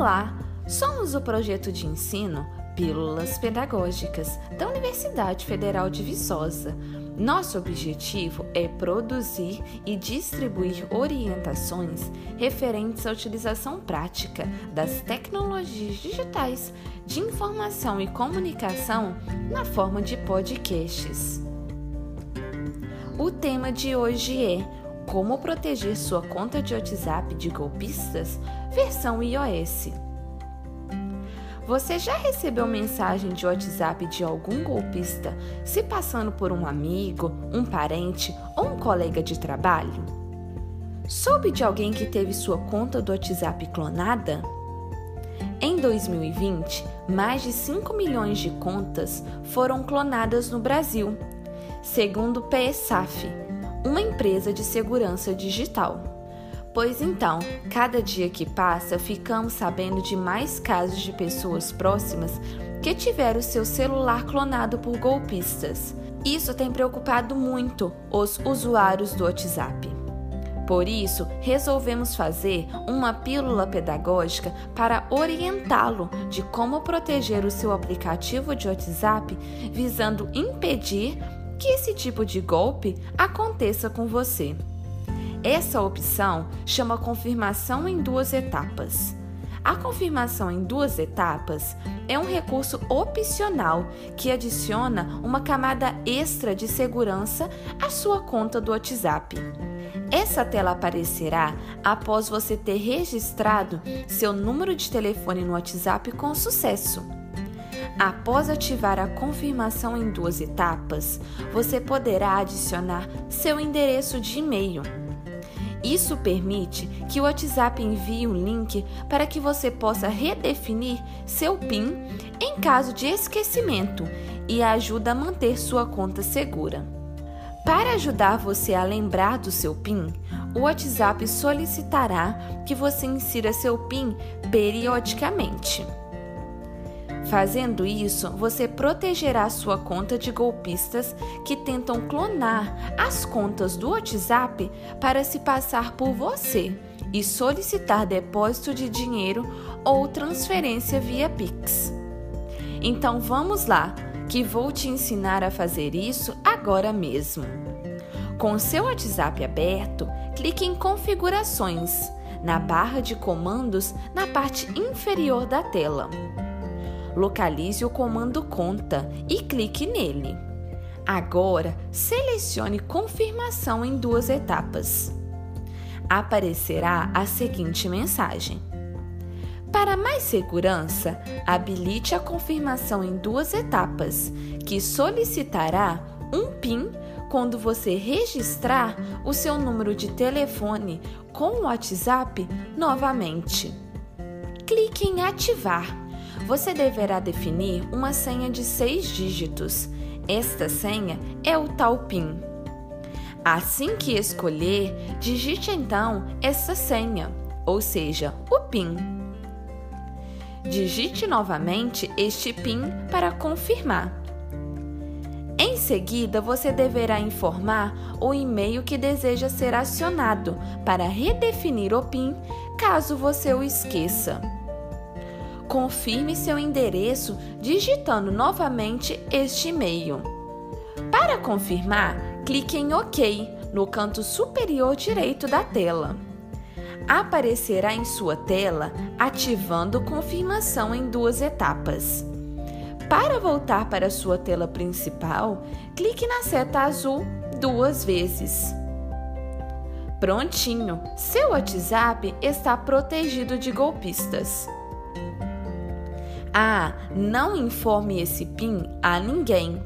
Olá, somos o projeto de ensino Pílulas Pedagógicas da Universidade Federal de Viçosa. Nosso objetivo é produzir e distribuir orientações referentes à utilização prática das tecnologias digitais de informação e comunicação na forma de podcasts. O tema de hoje é Como proteger sua conta de WhatsApp de golpistas, versão iOS. Você já recebeu mensagem de WhatsApp de algum golpista se passando por um amigo, um parente ou um colega de trabalho? Soube de alguém que teve sua conta do WhatsApp clonada? Em 2020, mais de 5 milhões de contas foram clonadas no Brasil segundo o PSAF, uma empresa de segurança digital. Pois então, cada dia que passa, ficamos sabendo de mais casos de pessoas próximas que tiveram seu celular clonado por golpistas. Isso tem preocupado muito os usuários do WhatsApp. Por isso, resolvemos fazer uma pílula pedagógica para orientá-lo de como proteger o seu aplicativo de WhatsApp, visando impedir que esse tipo de golpe aconteça com você. Essa opção chama confirmação em duas etapas. A confirmação em duas etapas é um recurso opcional que adiciona uma camada extra de segurança à sua conta do WhatsApp. Essa tela aparecerá após você ter registrado seu número de telefone no WhatsApp com sucesso. Após ativar a confirmação em duas etapas, você poderá adicionar seu endereço de e-mail. Isso permite que o WhatsApp envie um link para que você possa redefinir seu PIN em caso de esquecimento e ajuda a manter sua conta segura. Para ajudar você a lembrar do seu PIN, o WhatsApp solicitará que você insira seu PIN periodicamente. Fazendo isso, você protegerá sua conta de golpistas que tentam clonar as contas do WhatsApp para se passar por você e solicitar depósito de dinheiro ou transferência via Pix. Então vamos lá, que vou te ensinar a fazer isso agora mesmo. Com seu WhatsApp aberto, clique em Configurações, na barra de comandos na parte inferior da tela localize o comando conta e clique nele. Agora, selecione confirmação em duas etapas. Aparecerá a seguinte mensagem: Para mais segurança, habilite a confirmação em duas etapas, que solicitará um PIN quando você registrar o seu número de telefone com o WhatsApp novamente. Clique em Ativar você deverá definir uma senha de seis dígitos. Esta senha é o tal PIN. Assim que escolher, digite então essa senha, ou seja, o PIN. Digite novamente este PIN para confirmar. Em seguida, você deverá informar o e-mail que deseja ser acionado para redefinir o PIN caso você o esqueça. Confirme seu endereço digitando novamente este e-mail. Para confirmar, clique em OK no canto superior direito da tela. Aparecerá em sua tela ativando confirmação em duas etapas. Para voltar para sua tela principal, clique na seta azul duas vezes. Prontinho! Seu WhatsApp está protegido de golpistas. Ah, não informe esse PIN a ninguém.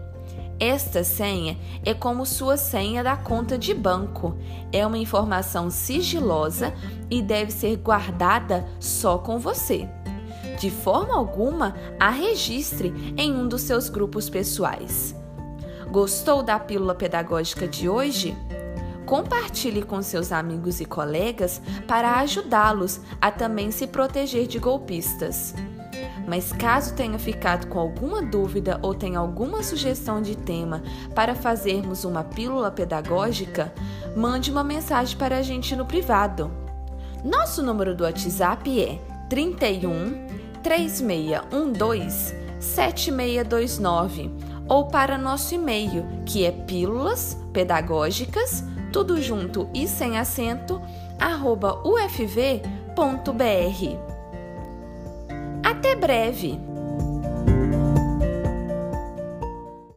Esta senha é como sua senha da conta de banco. É uma informação sigilosa e deve ser guardada só com você. De forma alguma, a registre em um dos seus grupos pessoais. Gostou da pílula pedagógica de hoje? Compartilhe com seus amigos e colegas para ajudá-los a também se proteger de golpistas mas caso tenha ficado com alguma dúvida ou tenha alguma sugestão de tema para fazermos uma pílula pedagógica, mande uma mensagem para a gente no privado. Nosso número do WhatsApp é 31 3612 7629 ou para nosso e-mail, que é pílulas pedagógicas, tudo junto e sem acento, arroba ufv.br. Até breve!